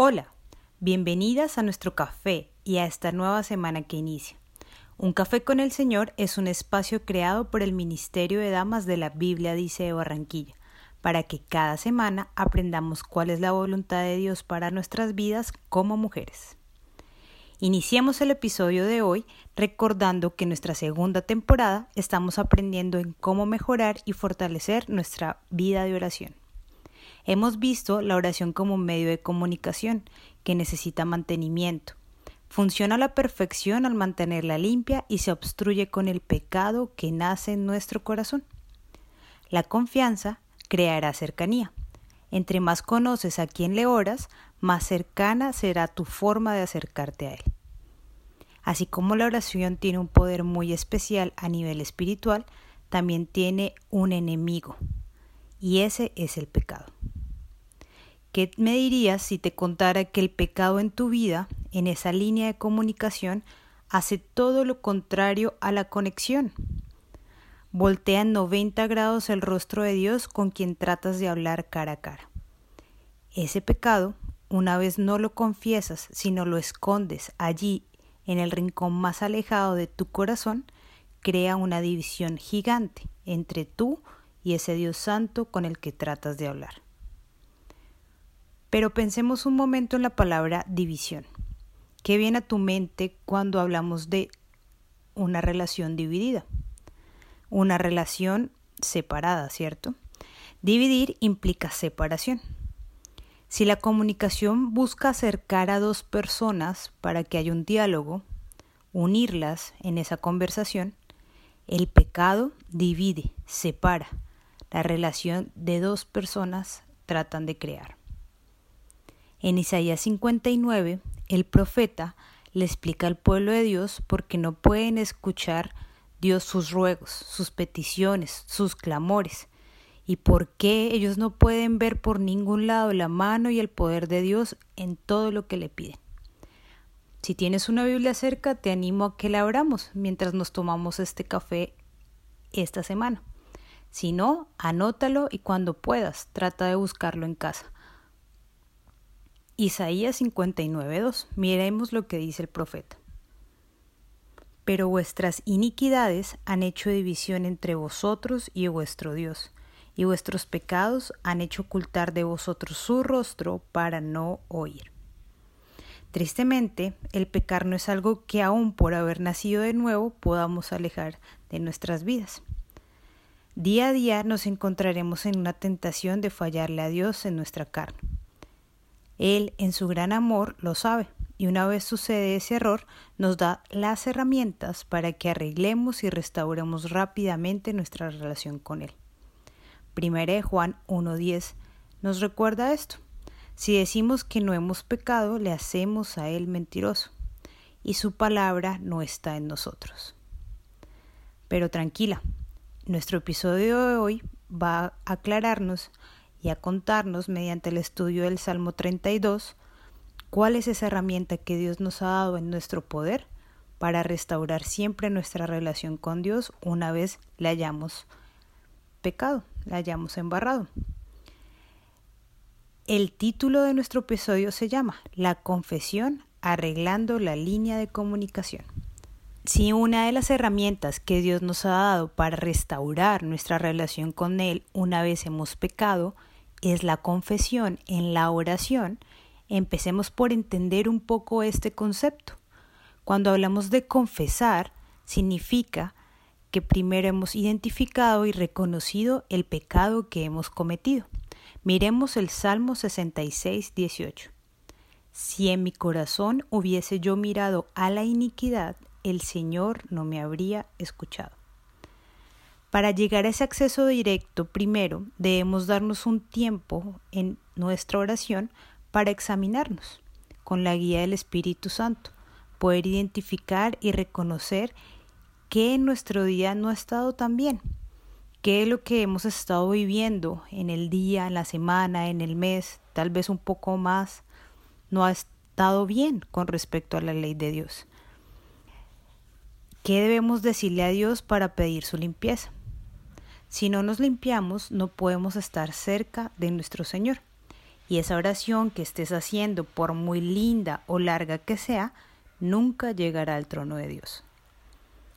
Hola, bienvenidas a nuestro café y a esta nueva semana que inicia. Un café con el Señor es un espacio creado por el Ministerio de Damas de la Biblia dice de Barranquilla, para que cada semana aprendamos cuál es la voluntad de Dios para nuestras vidas como mujeres. Iniciemos el episodio de hoy recordando que en nuestra segunda temporada estamos aprendiendo en cómo mejorar y fortalecer nuestra vida de oración. Hemos visto la oración como medio de comunicación que necesita mantenimiento. Funciona a la perfección al mantenerla limpia y se obstruye con el pecado que nace en nuestro corazón. La confianza creará cercanía. Entre más conoces a quien le oras, más cercana será tu forma de acercarte a él. Así como la oración tiene un poder muy especial a nivel espiritual, también tiene un enemigo, y ese es el pecado. ¿Qué me dirías si te contara que el pecado en tu vida, en esa línea de comunicación, hace todo lo contrario a la conexión? Voltea en 90 grados el rostro de Dios con quien tratas de hablar cara a cara. Ese pecado, una vez no lo confiesas, sino lo escondes allí en el rincón más alejado de tu corazón, crea una división gigante entre tú y ese Dios santo con el que tratas de hablar. Pero pensemos un momento en la palabra división. ¿Qué viene a tu mente cuando hablamos de una relación dividida? Una relación separada, ¿cierto? Dividir implica separación. Si la comunicación busca acercar a dos personas para que haya un diálogo, unirlas en esa conversación, el pecado divide, separa la relación de dos personas tratan de crear. En Isaías 59, el profeta le explica al pueblo de Dios por qué no pueden escuchar Dios sus ruegos, sus peticiones, sus clamores, y por qué ellos no pueden ver por ningún lado la mano y el poder de Dios en todo lo que le piden. Si tienes una Biblia cerca, te animo a que la abramos mientras nos tomamos este café esta semana. Si no, anótalo y cuando puedas, trata de buscarlo en casa. Isaías 59.2. Miremos lo que dice el profeta. Pero vuestras iniquidades han hecho división entre vosotros y vuestro Dios, y vuestros pecados han hecho ocultar de vosotros su rostro para no oír. Tristemente, el pecar no es algo que aún por haber nacido de nuevo podamos alejar de nuestras vidas. Día a día nos encontraremos en una tentación de fallarle a Dios en nuestra carne. Él, en su gran amor, lo sabe, y una vez sucede ese error, nos da las herramientas para que arreglemos y restauremos rápidamente nuestra relación con Él. Primera Juan 1.10 nos recuerda esto. Si decimos que no hemos pecado, le hacemos a Él mentiroso, y su palabra no está en nosotros. Pero tranquila, nuestro episodio de hoy va a aclararnos y a contarnos mediante el estudio del Salmo 32 cuál es esa herramienta que Dios nos ha dado en nuestro poder para restaurar siempre nuestra relación con Dios una vez le hayamos pecado, le hayamos embarrado. El título de nuestro episodio se llama La confesión arreglando la línea de comunicación. Si una de las herramientas que Dios nos ha dado para restaurar nuestra relación con Él una vez hemos pecado es la confesión en la oración, empecemos por entender un poco este concepto. Cuando hablamos de confesar, significa que primero hemos identificado y reconocido el pecado que hemos cometido. Miremos el Salmo 66, 18. Si en mi corazón hubiese yo mirado a la iniquidad, el Señor no me habría escuchado. Para llegar a ese acceso directo, primero debemos darnos un tiempo en nuestra oración para examinarnos con la guía del Espíritu Santo, poder identificar y reconocer qué en nuestro día no ha estado tan bien, qué es lo que hemos estado viviendo en el día, en la semana, en el mes, tal vez un poco más, no ha estado bien con respecto a la ley de Dios. ¿Qué debemos decirle a Dios para pedir su limpieza? Si no nos limpiamos, no podemos estar cerca de nuestro Señor. Y esa oración que estés haciendo, por muy linda o larga que sea, nunca llegará al trono de Dios.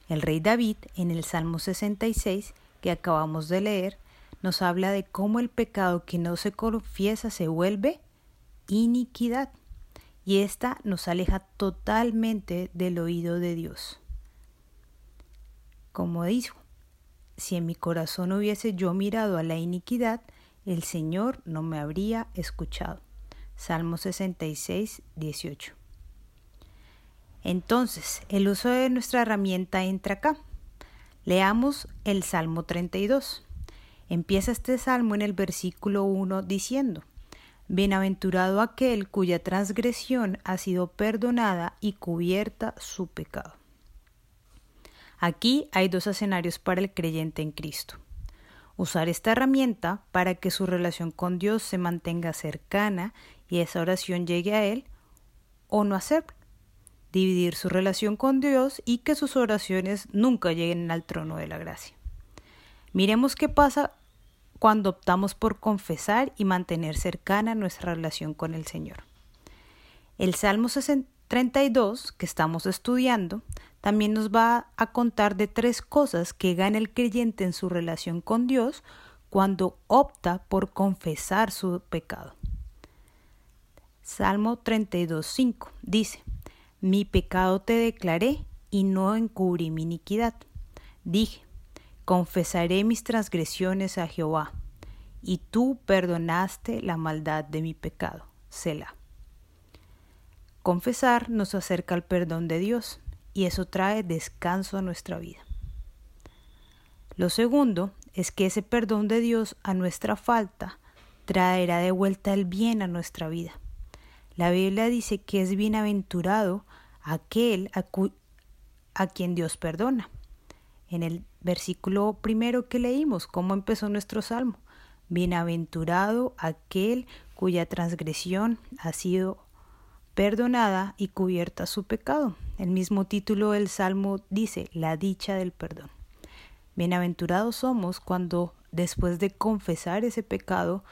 El rey David, en el Salmo 66, que acabamos de leer, nos habla de cómo el pecado que no se confiesa se vuelve iniquidad y ésta nos aleja totalmente del oído de Dios. Como dijo, si en mi corazón hubiese yo mirado a la iniquidad, el Señor no me habría escuchado. Salmo 66, 18. Entonces, el uso de nuestra herramienta entra acá. Leamos el Salmo 32. Empieza este salmo en el versículo 1 diciendo, Bienaventurado aquel cuya transgresión ha sido perdonada y cubierta su pecado. Aquí hay dos escenarios para el creyente en Cristo. Usar esta herramienta para que su relación con Dios se mantenga cercana y esa oración llegue a Él, o no hacerlo. Dividir su relación con Dios y que sus oraciones nunca lleguen al trono de la gracia. Miremos qué pasa cuando optamos por confesar y mantener cercana nuestra relación con el Señor. El Salmo 32 que estamos estudiando también nos va a contar de tres cosas que gana el creyente en su relación con Dios cuando opta por confesar su pecado. Salmo 32.5 dice, Mi pecado te declaré y no encubrí mi iniquidad. Dije, confesaré mis transgresiones a Jehová, y tú perdonaste la maldad de mi pecado. Selah. Confesar nos acerca al perdón de Dios, y eso trae descanso a nuestra vida. Lo segundo es que ese perdón de Dios a nuestra falta traerá de vuelta el bien a nuestra vida. La Biblia dice que es bienaventurado aquel a, quien Dios perdona en el versículo primero que leímos, cómo empezó nuestro salmo. Bienaventurado aquel cuya transgresión ha sido perdonada y cubierta su pecado. El mismo título del salmo dice, la dicha del perdón. Bienaventurados somos cuando después de confesar ese pecado,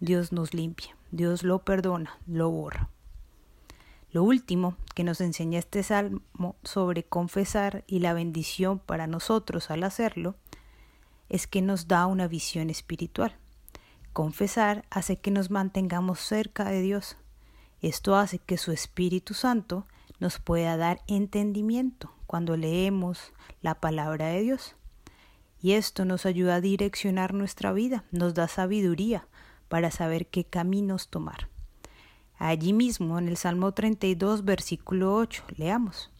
Dios nos limpia, Dios lo perdona, lo borra. Lo último que nos enseña este salmo sobre confesar y la bendición para nosotros al hacerlo es que nos da una visión espiritual. Confesar hace que nos mantengamos cerca de Dios. Esto hace que su Espíritu Santo nos pueda dar entendimiento cuando leemos la palabra de Dios. Y esto nos ayuda a direccionar nuestra vida, nos da sabiduría para saber qué caminos tomar. Allí mismo en el Salmo 32, versículo 8, leamos.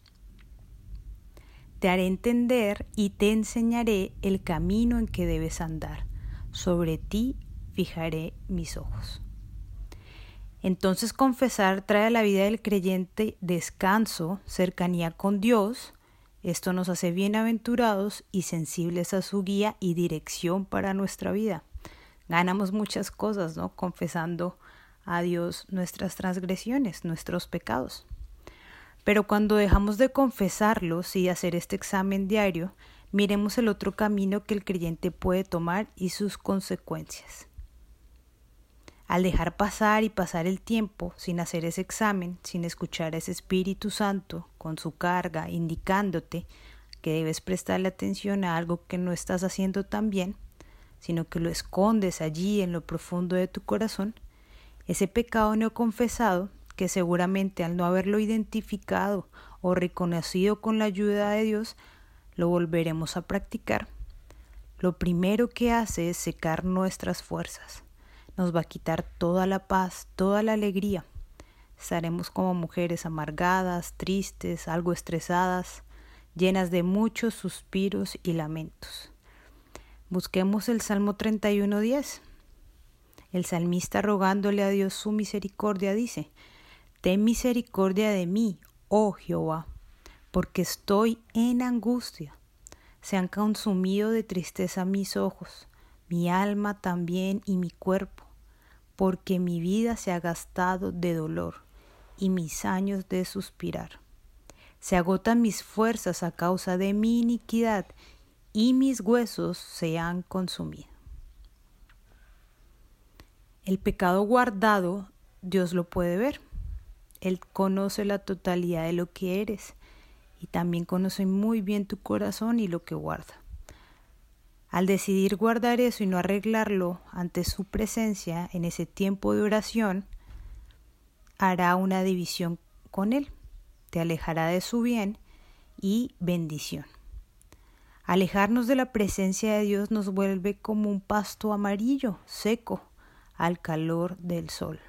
Te haré entender y te enseñaré el camino en que debes andar. Sobre ti fijaré mis ojos. Entonces confesar trae a la vida del creyente descanso, cercanía con Dios. Esto nos hace bienaventurados y sensibles a su guía y dirección para nuestra vida. Ganamos muchas cosas, ¿no? Confesando a Dios nuestras transgresiones, nuestros pecados. Pero cuando dejamos de confesarlos y hacer este examen diario, miremos el otro camino que el creyente puede tomar y sus consecuencias. Al dejar pasar y pasar el tiempo sin hacer ese examen, sin escuchar a ese Espíritu Santo con su carga indicándote que debes prestarle atención a algo que no estás haciendo tan bien, sino que lo escondes allí en lo profundo de tu corazón, ese pecado no confesado, que seguramente al no haberlo identificado o reconocido con la ayuda de Dios, lo volveremos a practicar, lo primero que hace es secar nuestras fuerzas. Nos va a quitar toda la paz, toda la alegría. Estaremos como mujeres amargadas, tristes, algo estresadas, llenas de muchos suspiros y lamentos. Busquemos el Salmo 31.10. El salmista rogándole a Dios su misericordia dice, Ten misericordia de mí, oh Jehová, porque estoy en angustia. Se han consumido de tristeza mis ojos, mi alma también y mi cuerpo, porque mi vida se ha gastado de dolor y mis años de suspirar. Se agotan mis fuerzas a causa de mi iniquidad y mis huesos se han consumido. El pecado guardado, Dios lo puede ver. Él conoce la totalidad de lo que eres y también conoce muy bien tu corazón y lo que guarda. Al decidir guardar eso y no arreglarlo ante su presencia en ese tiempo de oración, hará una división con Él, te alejará de su bien y bendición. Alejarnos de la presencia de Dios nos vuelve como un pasto amarillo, seco, al calor del sol.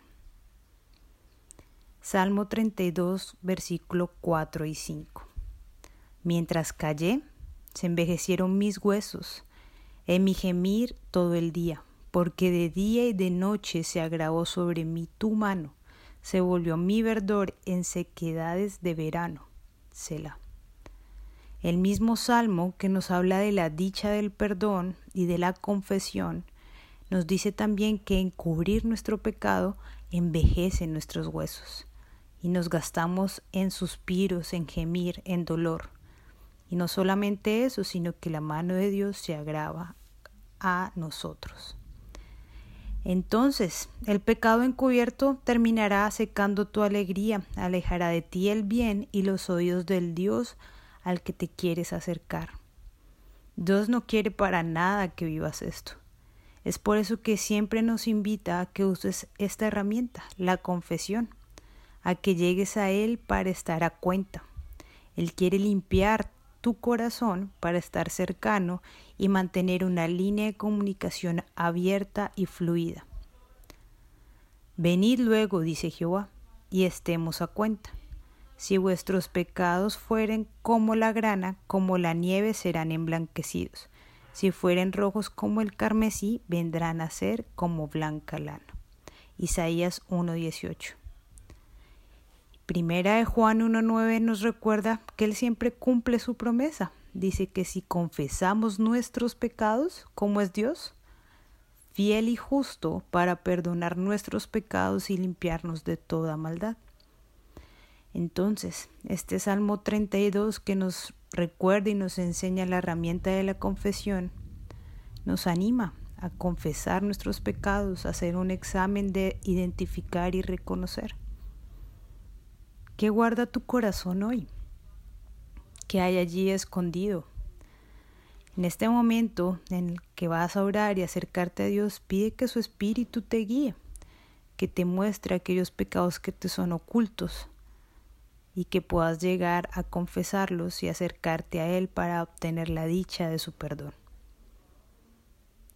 Salmo 32, versículo 4 y 5. Mientras callé, se envejecieron mis huesos, en mi gemir todo el día, porque de día y de noche se agravó sobre mí tu mano, se volvió mi verdor en sequedades de verano. Selah. El mismo salmo que nos habla de la dicha del perdón y de la confesión, nos dice también que encubrir nuestro pecado envejece nuestros huesos y nos gastamos en suspiros, en gemir, en dolor. Y no solamente eso, sino que la mano de Dios se agrava a nosotros. Entonces, el pecado encubierto terminará secando tu alegría, alejará de ti el bien y los oídos del Dios al que te quieres acercar. Dios no quiere para nada que vivas esto. Es por eso que siempre nos invita a que uses esta herramienta, la confesión, a que llegues a Él para estar a cuenta. Él quiere limpiar tu corazón para estar cercano y mantener una línea de comunicación abierta y fluida. Venid luego, dice Jehová, y estemos a cuenta. Si vuestros pecados fueren como la grana, como la nieve serán emblanquecidos. Si fueren rojos como el carmesí, vendrán a ser como blanca lana. Isaías 1.18 Primera de Juan 1.9 nos recuerda que Él siempre cumple su promesa. Dice que si confesamos nuestros pecados, como es Dios, fiel y justo para perdonar nuestros pecados y limpiarnos de toda maldad. Entonces, este Salmo 32 que nos recuerda y nos enseña la herramienta de la confesión, nos anima a confesar nuestros pecados, a hacer un examen de identificar y reconocer. ¿Qué guarda tu corazón hoy? ¿Qué hay allí escondido? En este momento en el que vas a orar y acercarte a Dios, pide que su Espíritu te guíe, que te muestre aquellos pecados que te son ocultos y que puedas llegar a confesarlos y acercarte a Él para obtener la dicha de su perdón.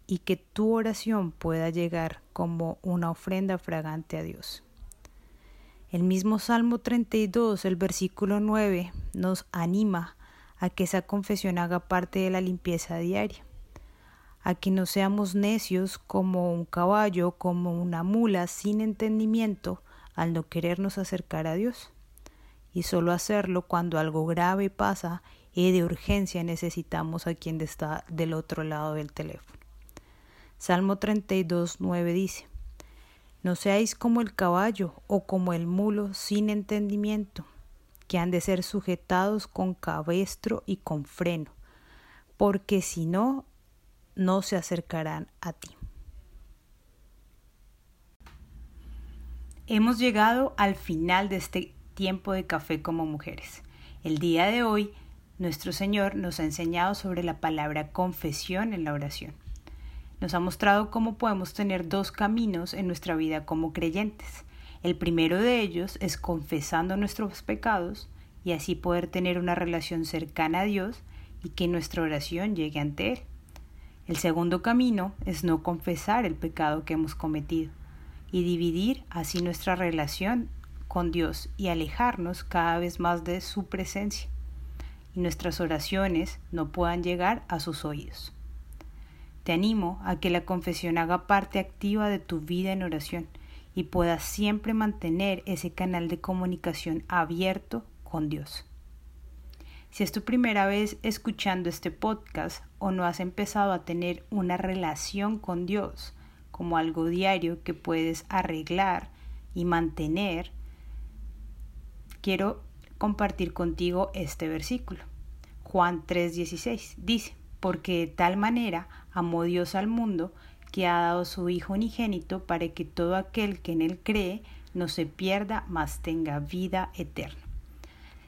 Y que tu oración pueda llegar como una ofrenda fragante a Dios. El mismo Salmo 32, el versículo 9, nos anima a que esa confesión haga parte de la limpieza diaria, a que no seamos necios como un caballo, como una mula sin entendimiento al no querernos acercar a Dios, y solo hacerlo cuando algo grave pasa y de urgencia necesitamos a quien está del otro lado del teléfono. Salmo 32, 9 dice, no seáis como el caballo o como el mulo sin entendimiento, que han de ser sujetados con cabestro y con freno, porque si no, no se acercarán a ti. Hemos llegado al final de este tiempo de café como mujeres. El día de hoy, nuestro Señor nos ha enseñado sobre la palabra confesión en la oración nos ha mostrado cómo podemos tener dos caminos en nuestra vida como creyentes. El primero de ellos es confesando nuestros pecados y así poder tener una relación cercana a Dios y que nuestra oración llegue ante Él. El segundo camino es no confesar el pecado que hemos cometido y dividir así nuestra relación con Dios y alejarnos cada vez más de su presencia y nuestras oraciones no puedan llegar a sus oídos. Te animo a que la confesión haga parte activa de tu vida en oración y puedas siempre mantener ese canal de comunicación abierto con Dios. Si es tu primera vez escuchando este podcast o no has empezado a tener una relación con Dios como algo diario que puedes arreglar y mantener, quiero compartir contigo este versículo. Juan 3:16 dice, porque de tal manera amó Dios al mundo que ha dado su Hijo unigénito para que todo aquel que en Él cree no se pierda, mas tenga vida eterna.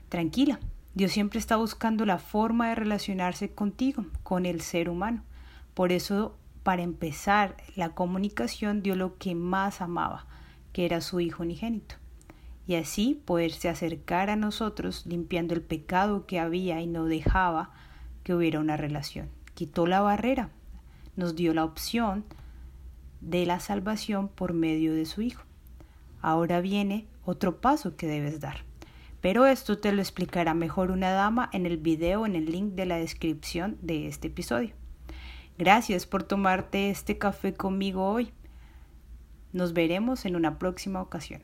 Tranquila, Dios siempre está buscando la forma de relacionarse contigo, con el ser humano. Por eso, para empezar la comunicación, dio lo que más amaba, que era su Hijo unigénito. Y así poderse acercar a nosotros limpiando el pecado que había y no dejaba que hubiera una relación. Quitó la barrera, nos dio la opción de la salvación por medio de su Hijo. Ahora viene otro paso que debes dar. Pero esto te lo explicará mejor una dama en el video en el link de la descripción de este episodio. Gracias por tomarte este café conmigo hoy. Nos veremos en una próxima ocasión.